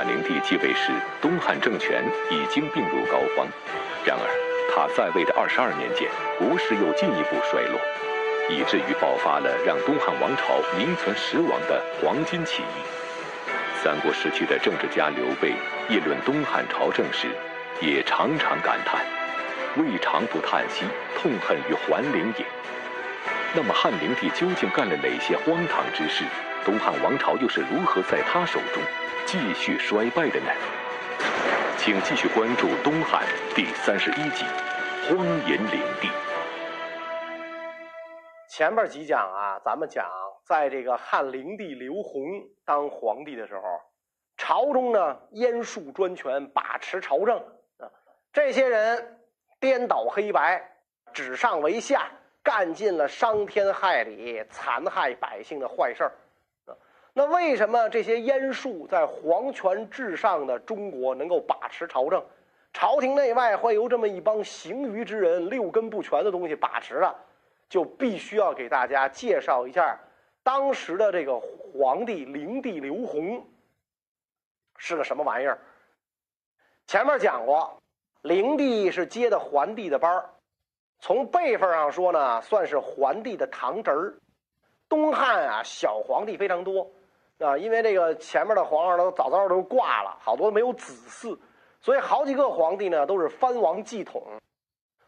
汉灵帝继位时，东汉政权已经病入膏肓。然而，他在位的二十二年间，国势又进一步衰落，以至于爆发了让东汉王朝名存实亡的黄巾起义。三国时期的政治家刘备议论东汉朝政时，也常常感叹：“未尝不叹息，痛恨于桓灵也。”那么，汉灵帝究竟干了哪些荒唐之事？东汉王朝又是如何在他手中继续衰败的呢？请继续关注《东汉》第三十一集《荒淫灵帝》。前边几讲啊，咱们讲在这个汉灵帝刘宏当皇帝的时候，朝中呢阉竖专权，把持朝政啊，这些人颠倒黑白，指上为下。干尽了伤天害理、残害百姓的坏事儿，那为什么这些阉术在皇权至上的中国能够把持朝政？朝廷内外会由这么一帮行于之人、六根不全的东西把持了？就必须要给大家介绍一下当时的这个皇帝灵帝刘宏是个什么玩意儿。前面讲过，灵帝是接的桓帝的班儿。从辈分上说呢，算是桓帝的堂侄儿。东汉啊，小皇帝非常多啊，因为这个前面的皇上都早早都挂了，好多没有子嗣，所以好几个皇帝呢都是藩王继统。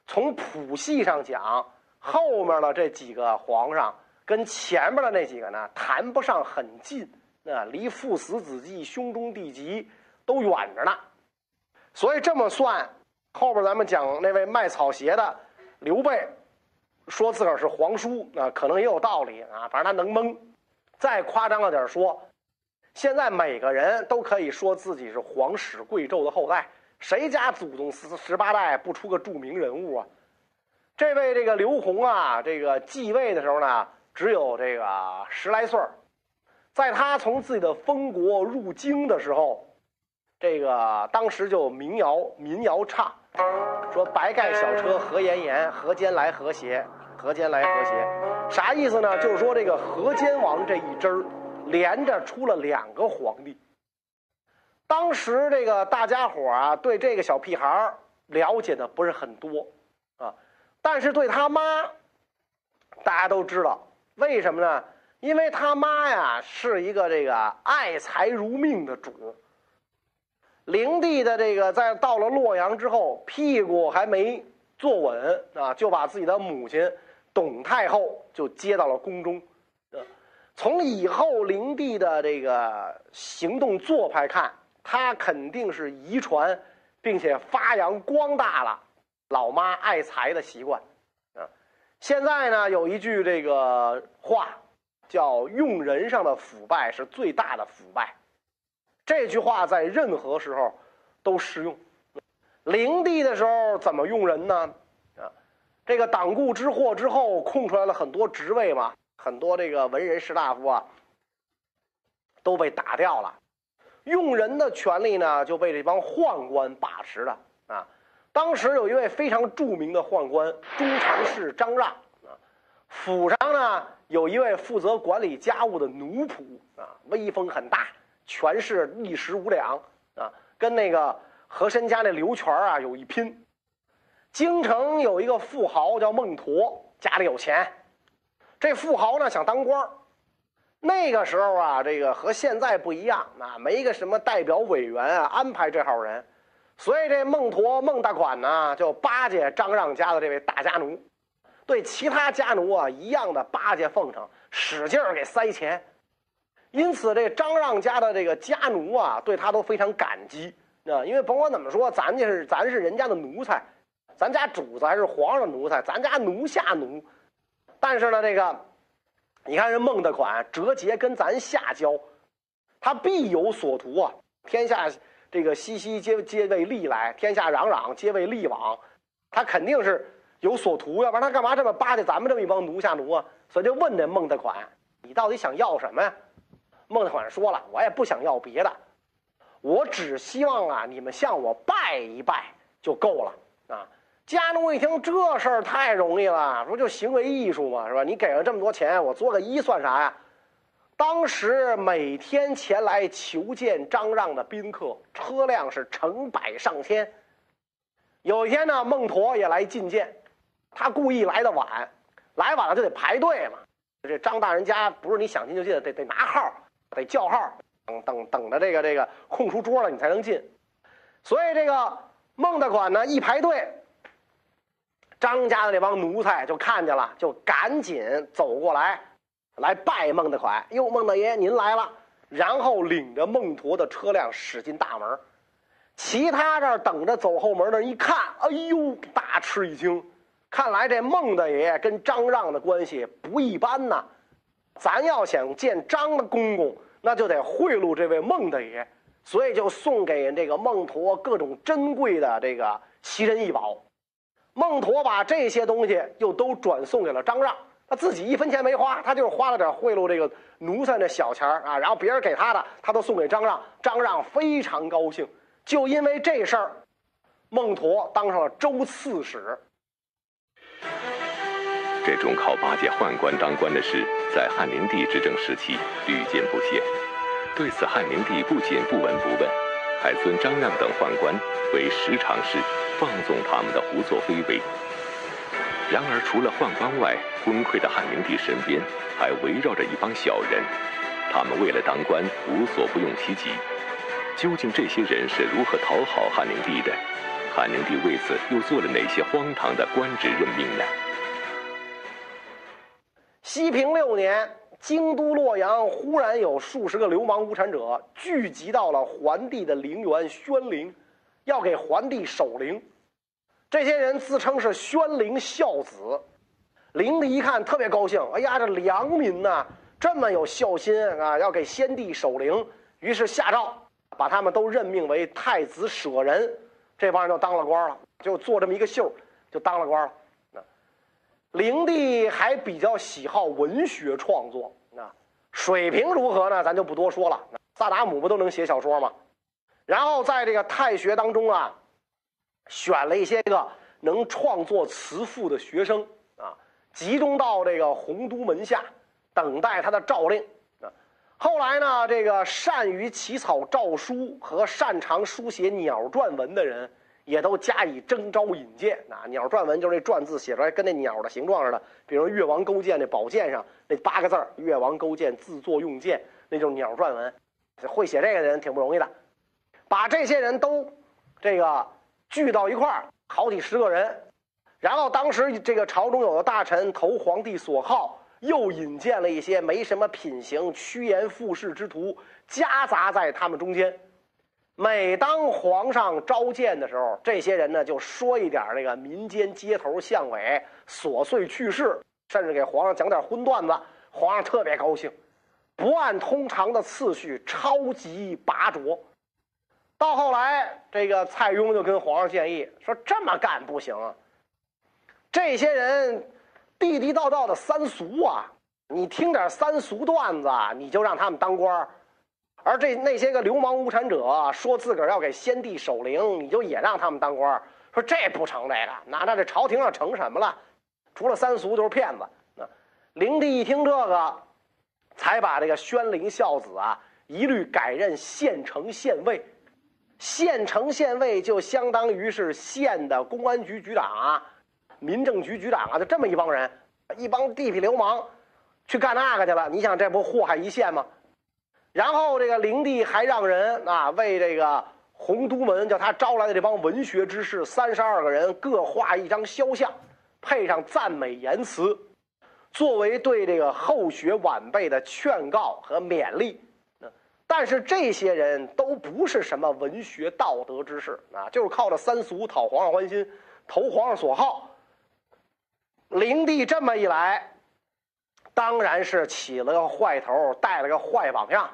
从谱系上讲，后面的这几个皇上跟前面的那几个呢谈不上很近，啊，离父死子继、兄终弟及都远着呢。所以这么算，后边咱们讲那位卖草鞋的。刘备说自个儿是皇叔啊，可能也有道理啊。反正他能蒙。再夸张了点说，现在每个人都可以说自己是皇室贵胄的后代，谁家祖宗十十八代不出个著名人物啊？这位这个刘宏啊，这个继位的时候呢，只有这个十来岁在他从自己的封国入京的时候，这个当时就民谣民谣唱。说白盖小车何延延，何间来何邪？何间来和谐？啥意思呢？就是说这个河间王这一支儿，连着出了两个皇帝。当时这个大家伙啊，对这个小屁孩儿了解的不是很多啊，但是对他妈，大家都知道，为什么呢？因为他妈呀是一个这个爱财如命的主。灵帝的这个在到了洛阳之后，屁股还没坐稳啊，就把自己的母亲董太后就接到了宫中。呃从以后灵帝的这个行动做派看，他肯定是遗传并且发扬光大了老妈爱财的习惯。啊，现在呢有一句这个话叫“用人上的腐败是最大的腐败”。这句话在任何时候都适用。灵帝的时候怎么用人呢？这个党锢之祸之后，空出来了很多职位嘛，很多这个文人士大夫啊都被打掉了，用人的权利呢就被这帮宦官把持了啊。当时有一位非常著名的宦官中常侍张让啊，府上呢有一位负责管理家务的奴仆啊，威风很大。权势一时无两啊，跟那个和珅家那刘全啊有一拼。京城有一个富豪叫孟驼，家里有钱。这富豪呢想当官那个时候啊，这个和现在不一样，那没个什么代表委员啊安排这号人，所以这孟驼孟大款呢就巴结张让家的这位大家奴，对其他家奴啊一样的巴结奉承，使劲儿给塞钱。因此，这张让家的这个家奴啊，对他都非常感激啊。因为甭管怎么说，咱家是咱是人家的奴才，咱家主子还是皇上奴才，咱家奴下奴。但是呢，这个你看人孟大款折节跟咱下交，他必有所图啊。天下这个熙熙皆皆为利来，天下攘攘皆为利往，他肯定是有所图，要不然他干嘛这么巴结咱们这么一帮奴下奴啊？所以就问这孟大款，你到底想要什么呀？孟大款说了：“我也不想要别的，我只希望啊，你们向我拜一拜就够了啊。”家奴一听这事儿太容易了，不就行为艺术嘛，是吧？你给了这么多钱，我做个揖算啥呀？当时每天前来求见张让的宾客，车辆是成百上千。有一天呢，孟陀也来觐见，他故意来的晚，来晚了就得排队嘛。这张大人家不是你想进就进，得得拿号，得叫号，等等等着这个这个空出桌了你才能进。所以这个孟大款呢一排队，张家的这帮奴才就看见了，就赶紧走过来，来拜孟大款。哟，孟大爷您来了。然后领着孟陀的车辆驶进大门，其他这儿等着走后门的人一看，哎呦，大吃一惊。看来这孟大爷跟张让的关系不一般呐，咱要想见张的公公，那就得贿赂这位孟大爷，所以就送给这个孟陀各种珍贵的这个奇珍异宝。孟陀把这些东西又都转送给了张让，他自己一分钱没花，他就是花了点贿赂这个奴才的小钱啊。然后别人给他的，他都送给张让，张让非常高兴。就因为这事儿，孟陀当上了州刺史。这种靠巴结宦官当官的事，在汉灵帝执政时期屡见不鲜。对此，汉灵帝不仅不闻不问，海尊张亮等宦官为十常侍，放纵他们的胡作非为。然而，除了宦官外，昏聩的汉灵帝身边还围绕着一帮小人，他们为了当官无所不用其极。究竟这些人是如何讨好汉灵帝的？汉灵帝为此又做了哪些荒唐的官职任命呢？西平六年，京都洛阳忽然有数十个流氓无产者聚集到了桓帝的陵园宣陵，要给桓帝守陵。这些人自称是宣陵孝子。灵帝一看特别高兴，哎呀，这良民呐，这么有孝心啊，要给先帝守陵。于是下诏，把他们都任命为太子舍人。这帮人就当了官了，就做这么一个秀，就当了官了。灵帝还比较喜好文学创作，啊，水平如何呢？咱就不多说了。萨达姆不都能写小说吗？然后在这个太学当中啊，选了一些个能创作词赋的学生啊，集中到这个洪都门下，等待他的诏令。啊，后来呢，这个善于起草诏书和擅长书写鸟篆文的人。也都加以征召引荐啊！鸟篆文就是那篆字写出来跟那鸟的形状似的，比如越王勾践那宝剑上那八个字儿“越王勾践自作用剑”，那就是鸟篆文。会写这个的人挺不容易的，把这些人都这个聚到一块儿，好几十个人。然后当时这个朝中有的大臣投皇帝所好，又引荐了一些没什么品行、趋炎附势之徒，夹杂在他们中间。每当皇上召见的时候，这些人呢就说一点那个民间街头巷尾琐碎趣事，甚至给皇上讲点荤段子，皇上特别高兴，不按通常的次序，超级拔擢。到后来，这个蔡邕就跟皇上建议说：“这么干不行，这些人地地道道的三俗啊，你听点三俗段子，你就让他们当官。”而这那些个流氓无产者说自个儿要给先帝守灵，你就也让他们当官说这不成，这个那那这朝廷上成什么了？除了三俗就是骗子。那灵帝一听这个，才把这个宣陵孝子啊一律改任县城县尉。县城县尉就相当于是县的公安局局长啊、民政局局长啊，就这么一帮人，一帮地痞流氓去干那个去了。你想这不祸害一县吗？然后这个灵帝还让人啊为这个洪都门叫他招来的这帮文学之士三十二个人各画一张肖像，配上赞美言辞，作为对这个后学晚辈的劝告和勉励。但是这些人都不是什么文学道德之士啊，就是靠着三俗讨皇上欢心，投皇上所好。灵帝这么一来，当然是起了个坏头，带了个坏榜样。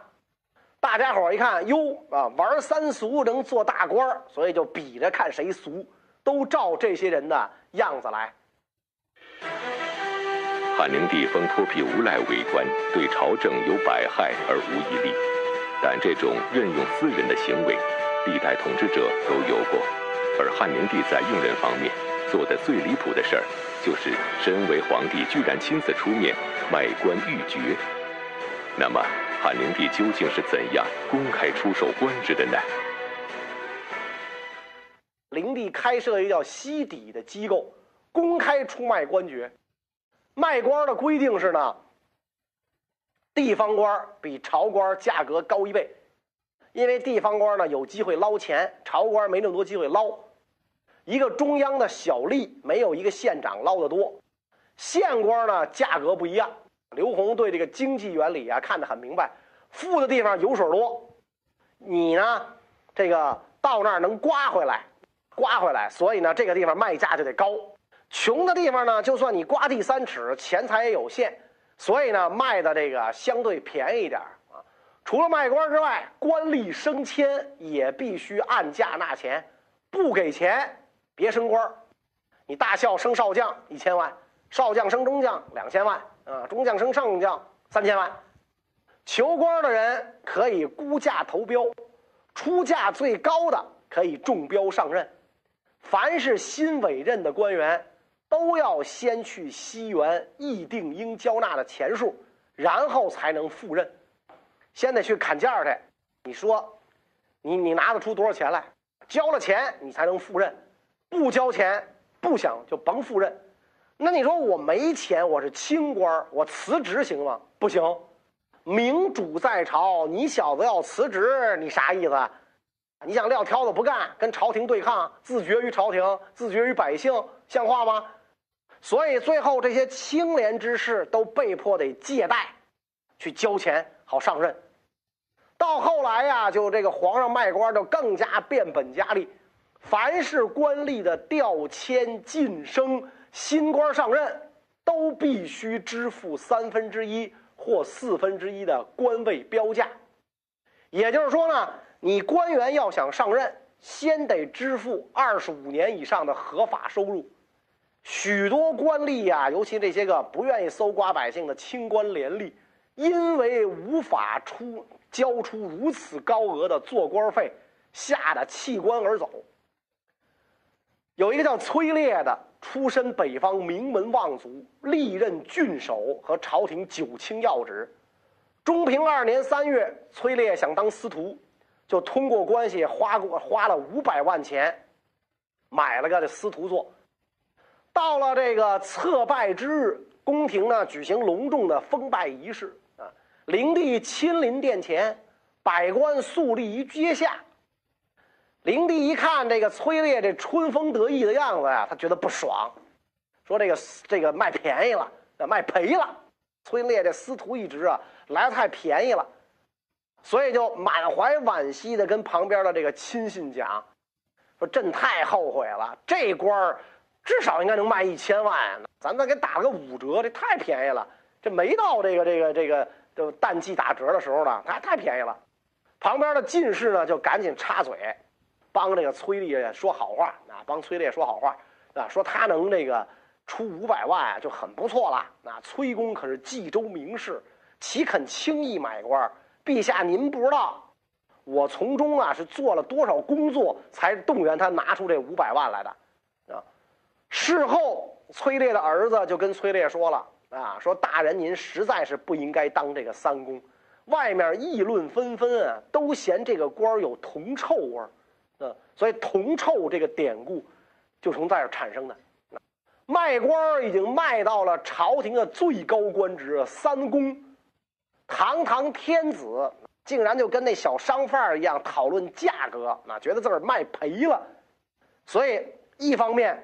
大家伙一看，哟啊，玩三俗能做大官所以就比着看谁俗，都照这些人的样子来。汉灵帝封脱皮无赖为官，对朝政有百害而无一利，但这种任用私人的行为，历代统治者都有过。而汉灵帝在用人方面做的最离谱的事儿，就是身为皇帝居然亲自出面卖官鬻爵。那么，汉灵帝究竟是怎样公开出售官职的呢？灵帝开设一个叫西邸的机构，公开出卖官爵。卖官的规定是呢，地方官比朝官价格高一倍，因为地方官呢有机会捞钱，朝官没那么多机会捞。一个中央的小吏没有一个县长捞得多，县官呢价格不一样。刘洪对这个经济原理啊看得很明白，富的地方油水多，你呢这个到那儿能刮回来，刮回来，所以呢这个地方卖价就得高。穷的地方呢，就算你刮地三尺，钱财也有限，所以呢，卖的这个相对便宜一点啊。除了卖官之外，官吏升迁也必须按价纳钱，不给钱别升官。你大校升少将一千万，少将升中将两千万，啊，中将升上将三千万。求官的人可以估价投标，出价最高的可以中标上任。凡是新委任的官员。都要先去西园议定应交纳的钱数，然后才能赴任。先得去砍价去。你说，你你拿得出多少钱来？交了钱你才能赴任，不交钱不想就甭赴任。那你说我没钱，我是清官，我辞职行吗？不行。明主在朝，你小子要辞职，你啥意思？你想撂挑子不干，跟朝廷对抗，自绝于朝廷，自绝于百姓，像话吗？所以最后这些清廉之士都被迫得借贷，去交钱好上任。到后来呀，就这个皇上卖官就更加变本加厉，凡是官吏的调迁晋升、新官上任，都必须支付三分之一或四分之一的官位标价。也就是说呢，你官员要想上任，先得支付二十五年以上的合法收入。许多官吏呀，尤其这些个不愿意搜刮百姓的清官廉吏，因为无法出交出如此高额的做官费，吓得弃官而走。有一个叫崔烈的，出身北方名门望族，历任郡守和朝廷九卿要职。中平二年三月，崔烈想当司徒，就通过关系花过花了五百万钱，买了个这司徒做。到了这个册拜之日，宫廷呢举行隆重的封拜仪式啊，灵帝亲临殿前，百官肃立于阶下。灵帝一看这个崔烈这春风得意的样子呀，他觉得不爽，说这个这个卖便宜了，卖赔了。崔烈这司徒一职啊，来的太便宜了，所以就满怀惋惜的跟旁边的这个亲信讲，说朕太后悔了，这官儿。至少应该能卖一千万，咱再给打了个五折，这太便宜了。这没到这个这个这个就淡季打折的时候呢，太太便宜了。旁边的进士呢就赶紧插嘴，帮这个崔烈说好话啊，帮崔烈说好话啊，说他能这个出五百万就很不错了。那崔公可是冀州名士，岂肯轻易买官？陛下您不知道，我从中啊是做了多少工作，才动员他拿出这五百万来的啊。事后，崔烈的儿子就跟崔烈说了：“啊，说大人您实在是不应该当这个三公，外面议论纷纷啊，都嫌这个官有铜臭味儿，啊，所以铜臭这个典故就从这儿产生的。卖官已经卖到了朝廷的最高官职三公，堂堂天子竟然就跟那小商贩一样讨论价格，啊，觉得自个儿卖赔了，所以一方面。”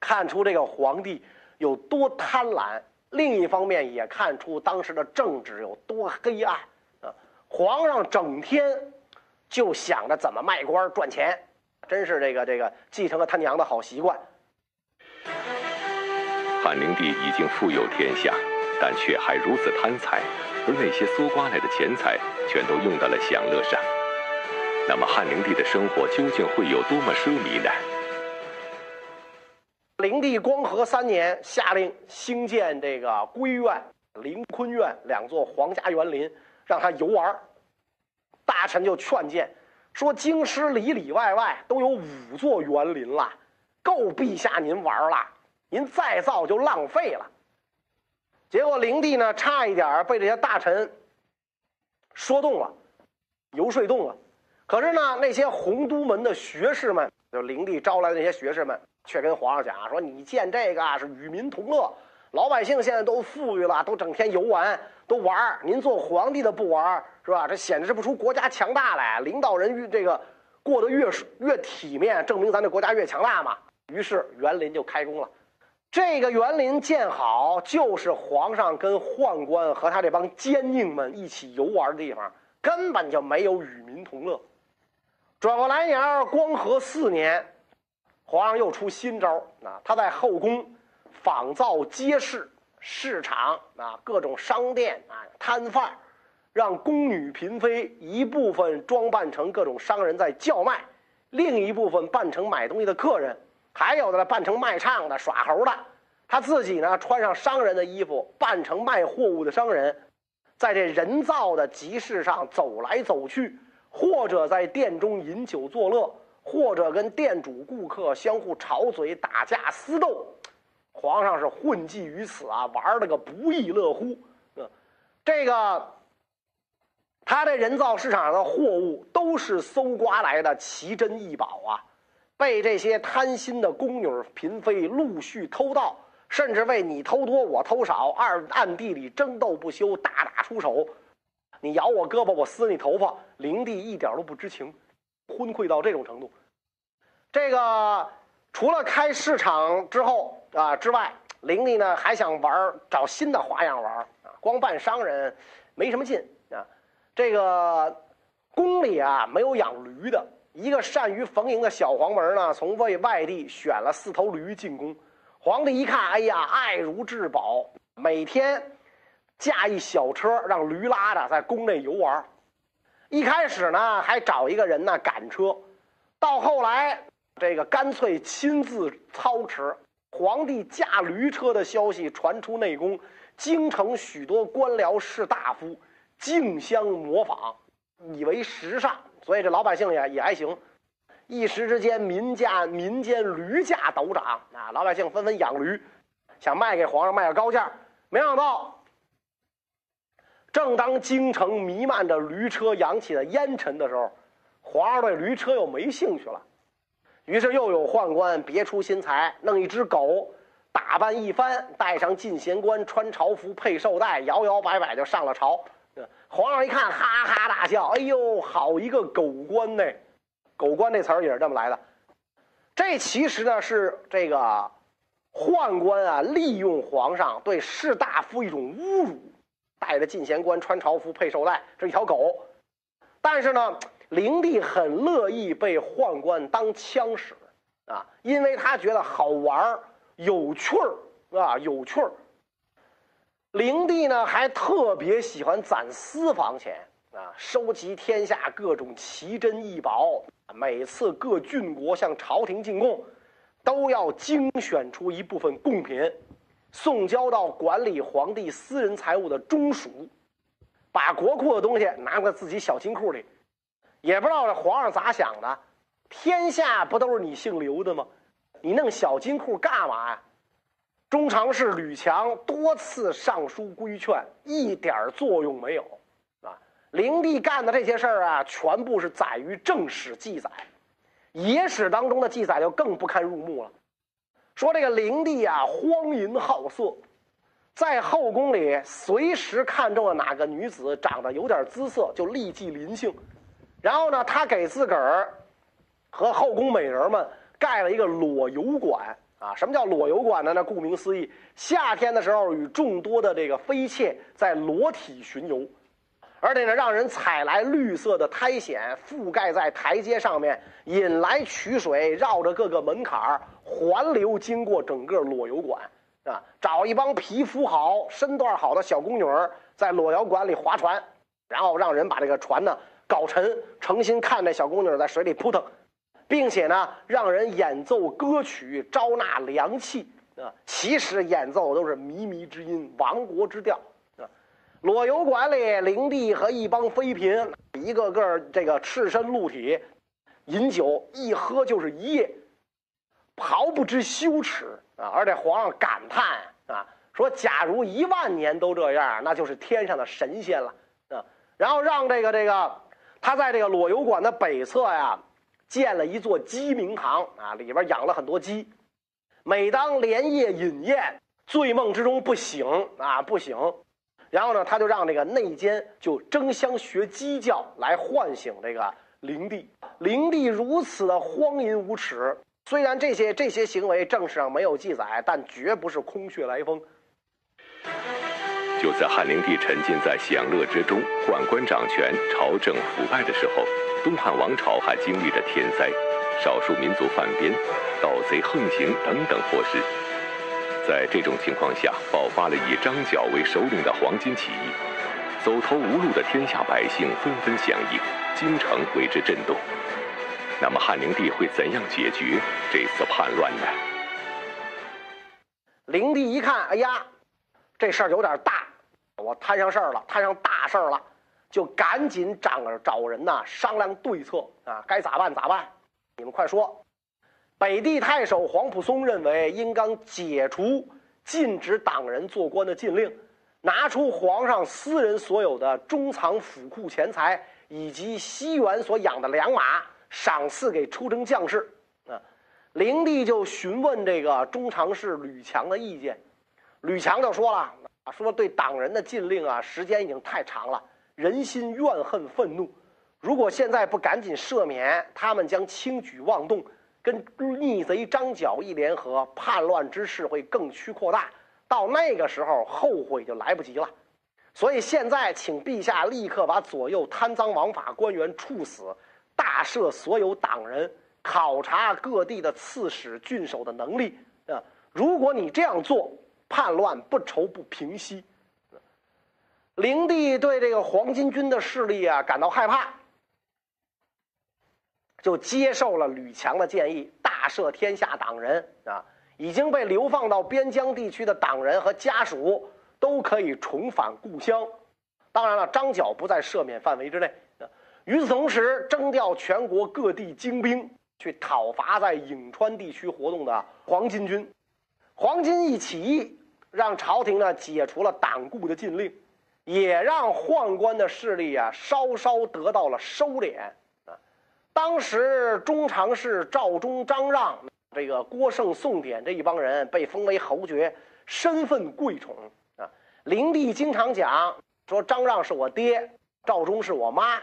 看出这个皇帝有多贪婪，另一方面也看出当时的政治有多黑暗啊！皇上整天就想着怎么卖官赚钱，真是这个这个继承了他娘的好习惯。汉灵帝已经富有天下，但却还如此贪财，而那些搜刮来的钱财全都用到了享乐上。那么汉灵帝的生活究竟会有多么奢靡呢？灵帝光和三年，下令兴建这个归院、灵坤院两座皇家园林，让他游玩。大臣就劝谏说：“京师里里外外都有五座园林了，够陛下您玩了。您再造就浪费了。”结果灵帝呢，差一点被这些大臣说动了，游说动了。可是呢，那些洪都门的学士们，就灵帝招来的那些学士们，却跟皇上讲啊说：“你建这个啊是与民同乐，老百姓现在都富裕了，都整天游玩，都玩您做皇帝的不玩是吧？这显示不出国家强大来。领导人越这个过得越越体面，证明咱这国家越强大嘛。于是园林就开工了。这个园林建好，就是皇上跟宦官和他这帮奸佞们一起游玩的地方，根本就没有与民同乐。转过来年，光和四年，皇上又出新招啊！他在后宫仿造街市、市场啊，各种商店啊，摊贩，让宫女嫔妃一部分装扮成各种商人在叫卖，另一部分扮成买东西的客人，还有的呢扮成卖唱的、耍猴的。他自己呢，穿上商人的衣服，扮成卖货物的商人，在这人造的集市上走来走去。或者在店中饮酒作乐，或者跟店主、顾客相互吵嘴、打架、私斗，皇上是混迹于此啊，玩了个不亦乐乎。嗯，这个他这人造市场上的货物都是搜刮来的奇珍异宝啊，被这些贪心的宫女嫔妃陆续偷盗，甚至为你偷多我偷少，二暗地里争斗不休，大打出手。你咬我胳膊，我撕你头发，灵帝一点都不知情，昏聩到这种程度。这个除了开市场之后啊之外，灵帝呢还想玩找新的花样玩啊。光扮商人没什么劲啊。这个宫里啊没有养驴的，一个善于逢迎的小黄门呢，从外外地选了四头驴进宫。皇帝一看，哎呀，爱如至宝，每天。驾一小车，让驴拉着在宫内游玩。一开始呢，还找一个人呢赶车，到后来，这个干脆亲自操持。皇帝驾驴车的消息传出内宫，京城许多官僚士大夫竞相模仿，以为时尚，所以这老百姓也也还行。一时之间，民价民间驴价陡涨啊！老百姓纷纷养驴，想卖给皇上卖个高价，没想到。正当京城弥漫着驴车扬起的烟尘的时候，皇上对驴车又没兴趣了。于是又有宦官别出心裁，弄一只狗，打扮一番，带上进贤冠，穿朝服，配绶带，摇摇摆摆就上了朝。皇上一看，哈哈大笑：“哎呦，好一个狗官呢！狗官这词儿也是这么来的。这其实呢是这个宦官啊，利用皇上对士大夫一种侮辱。”带着进贤冠，穿朝服，配绶带，这一条狗。但是呢，灵帝很乐意被宦官当枪使啊，因为他觉得好玩有趣儿啊，有趣儿。灵帝呢还特别喜欢攒私房钱啊，收集天下各种奇珍异宝。每次各郡国向朝廷进贡，都要精选出一部分贡品。送交到管理皇帝私人财物的中署，把国库的东西拿在自己小金库里，也不知道这皇上咋想的，天下不都是你姓刘的吗？你弄小金库干嘛呀？中常侍吕强多次上书规劝，一点作用没有。啊，灵帝干的这些事儿啊，全部是载于正史记载，野史当中的记载就更不堪入目了。说这个灵帝啊，荒淫好色，在后宫里随时看中了哪个女子长得有点姿色，就立即临幸。然后呢，他给自个儿和后宫美人们盖了一个裸游馆啊。什么叫裸游馆呢？那顾名思义，夏天的时候与众多的这个妃妾在裸体巡游。而且呢，让人采来绿色的苔藓覆盖在台阶上面，引来渠水，绕着各个门槛儿环流经过整个裸游馆，啊，找一帮皮肤好、身段好的小宫女儿在裸游馆里划船，然后让人把这个船呢搞沉，诚心看那小宫女在水里扑腾，并且呢让人演奏歌曲招纳良气，啊，其实演奏都是靡靡之音、亡国之调啊。裸游馆里，灵帝和一帮妃嫔，一个个这个赤身露体，饮酒一喝就是一夜，毫不知羞耻啊！而且皇上感叹啊，说：“假如一万年都这样，那就是天上的神仙了啊！”然后让这个这个他在这个裸油馆的北侧呀建了一座鸡鸣堂啊，里边养了很多鸡。每当连夜饮宴，醉梦之中不醒啊不醒，然后呢，他就让这个内奸就争相学鸡叫来唤醒这个灵帝。灵帝如此的荒淫无耻，虽然这些这些行为正史上没有记载，但绝不是空穴来风。就在汉灵帝沉浸在享乐之中、宦官掌权、朝政腐败的时候，东汉王朝还经历着天灾、少数民族犯边、盗贼横行等等祸事。在这种情况下，爆发了以张角为首领的黄巾起义，走投无路的天下百姓纷纷响应，京城为之震动。那么汉灵帝会怎样解决这次叛乱呢？灵帝一看，哎呀，这事儿有点大。我摊上事儿了，摊上大事儿了，就赶紧找找人呐商量对策啊，该咋办咋办？你们快说！北地太守黄埔松认为，应当解除禁止党人做官的禁令，拿出皇上私人所有的中藏府库钱财以及西园所养的良马，赏赐给出征将士。啊，灵帝就询问这个中常侍吕强的意见，吕强就说了。啊，说对党人的禁令啊，时间已经太长了，人心怨恨愤怒。如果现在不赶紧赦免，他们将轻举妄动，跟逆贼张角一联合，叛乱之势会更趋扩大。到那个时候，后悔就来不及了。所以现在，请陛下立刻把左右贪赃枉法官员处死，大赦所有党人，考察各地的刺史、郡守的能力啊。如果你这样做，叛乱不愁不平息，灵帝对这个黄巾军的势力啊感到害怕，就接受了吕强的建议，大赦天下党人啊，已经被流放到边疆地区的党人和家属都可以重返故乡。当然了，张角不在赦免范围之内。与此同时，征调全国各地精兵去讨伐在颍川地区活动的黄巾军。黄巾一起义。让朝廷呢解除了党锢的禁令，也让宦官的势力啊稍稍得到了收敛啊。当时中常侍赵忠、张让、这个郭盛、宋典这一帮人被封为侯爵，身份贵宠啊。灵帝经常讲说张让是我爹，赵忠是我妈，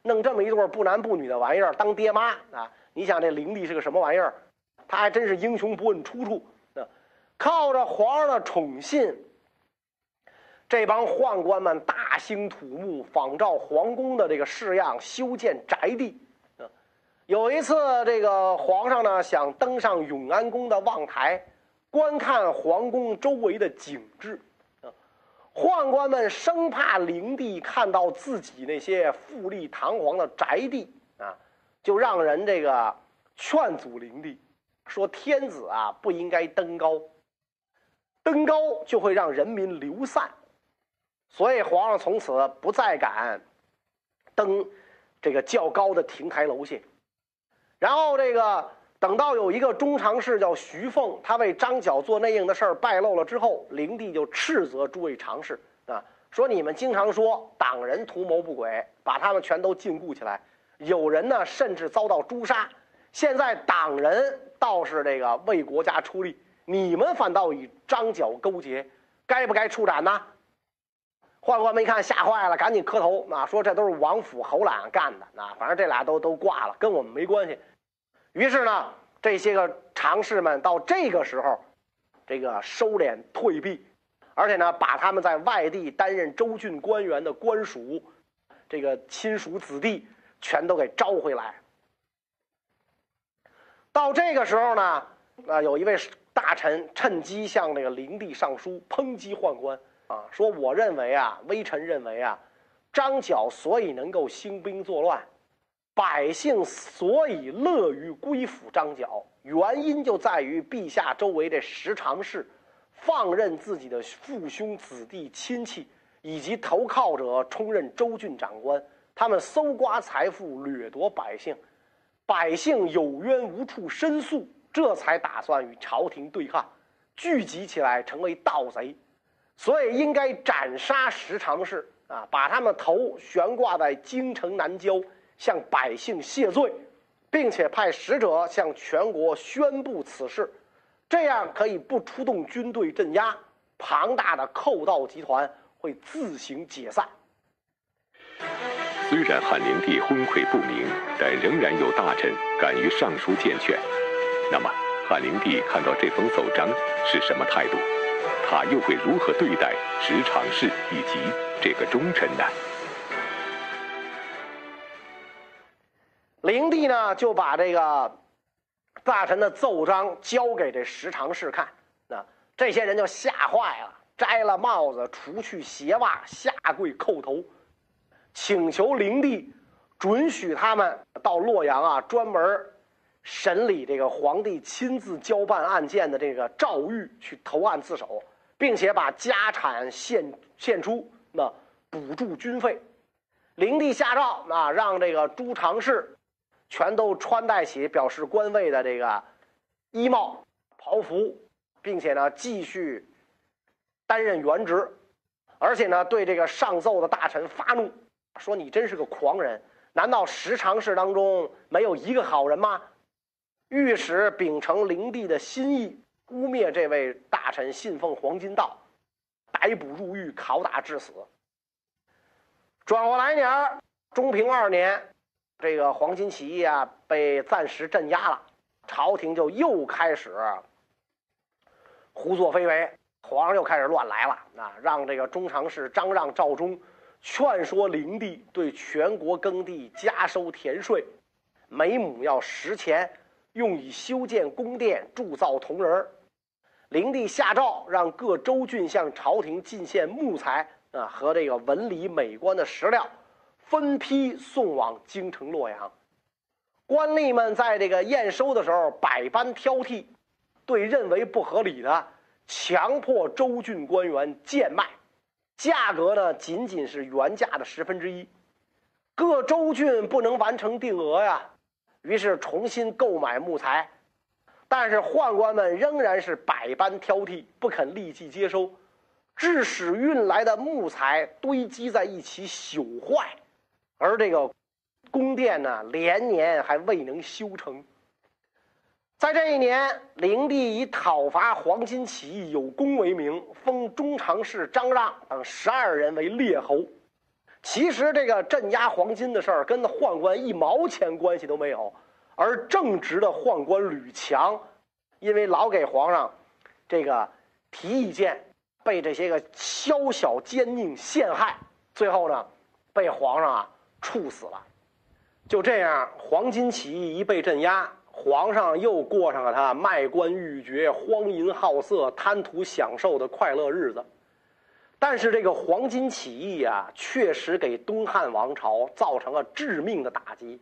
弄这么一对不男不女的玩意儿当爹妈啊。你想这灵帝是个什么玩意儿？他还真是英雄不问出处。靠着皇上的宠信，这帮宦官们大兴土木，仿照皇宫的这个式样修建宅地。有一次，这个皇上呢想登上永安宫的望台，观看皇宫周围的景致。宦官们生怕灵帝看到自己那些富丽堂皇的宅地啊，就让人这个劝阻灵帝，说天子啊不应该登高。登高就会让人民流散，所以皇上从此不再敢登这个较高的亭台楼榭。然后这个等到有一个中常侍叫徐凤，他为张角做内应的事儿败露了之后，灵帝就斥责诸位常侍啊，说你们经常说党人图谋不轨，把他们全都禁锢起来，有人呢甚至遭到诛杀。现在党人倒是这个为国家出力。你们反倒与张角勾结，该不该处斩呢？宦官们一看吓坏了，赶紧磕头啊，说这都是王府侯览干的啊，反正这俩都都挂了，跟我们没关系。于是呢，这些个常侍们到这个时候，这个收敛退避，而且呢，把他们在外地担任州郡官员的官属，这个亲属子弟全都给招回来。到这个时候呢，啊，有一位。大臣趁机向那个灵帝上书，抨击宦官啊，说我认为啊，微臣认为啊，张角所以能够兴兵作乱，百姓所以乐于归附张角，原因就在于陛下周围这十常侍放任自己的父兄子弟亲戚以及投靠者充任州郡长官，他们搜刮财富，掠夺百姓，百姓有冤无处申诉。这才打算与朝廷对抗，聚集起来成为盗贼，所以应该斩杀十常侍啊，把他们头悬挂在京城南郊，向百姓谢罪，并且派使者向全国宣布此事，这样可以不出动军队镇压，庞大的寇盗集团会自行解散。虽然汉灵帝昏聩不明，但仍然有大臣敢于上书谏劝。那么，汉灵帝看到这封奏章是什么态度？他又会如何对待十常侍以及这个忠臣呢？灵帝呢，就把这个大臣的奏章交给这十常侍看，那这些人就吓坏了，摘了帽子，除去鞋袜，下跪叩头。请求灵帝准许他们到洛阳啊，专门审理这个皇帝亲自交办案件的这个诏狱去投案自首，并且把家产献献出，那补助军费。灵帝下诏啊，让这个朱常侍全都穿戴起表示官位的这个衣帽袍服，并且呢继续担任原职，而且呢对这个上奏的大臣发怒。说你真是个狂人！难道十常侍当中没有一个好人吗？御史秉承灵帝的心意，污蔑这位大臣信奉黄金道，逮捕入狱，拷打致死。转过来年，中平二年，这个黄巾起义啊被暂时镇压了，朝廷就又开始胡作非为，皇上又开始乱来了啊！让这个中常侍张让、赵忠。劝说灵帝对全国耕地加收田税，每亩要十钱，用以修建宫殿、铸造铜人灵帝下诏让各州郡向朝廷进献木材啊和这个纹理美观的石料，分批送往京城洛阳。官吏们在这个验收的时候百般挑剔，对认为不合理的，强迫州郡官员贱卖。价格呢，仅仅是原价的十分之一，各州郡不能完成定额呀，于是重新购买木材，但是宦官们仍然是百般挑剔，不肯立即接收，致使运来的木材堆积在一起朽坏，而这个宫殿呢，连年还未能修成。在这一年，灵帝以讨伐黄巾起义有功为名，封中常侍张让等十二人为列侯。其实，这个镇压黄金的事儿跟宦官一毛钱关系都没有。而正直的宦官吕强，因为老给皇上这个提意见，被这些个宵小奸佞陷害，最后呢，被皇上啊处死了。就这样，黄巾起义一被镇压。皇上又过上了他卖官鬻爵、荒淫好色、贪图享受的快乐日子，但是这个黄巾起义啊，确实给东汉王朝造成了致命的打击。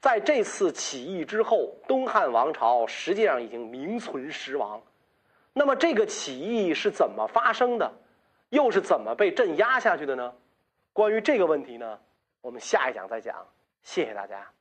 在这次起义之后，东汉王朝实际上已经名存实亡。那么，这个起义是怎么发生的？又是怎么被镇压下去的呢？关于这个问题呢，我们下一讲再讲。谢谢大家。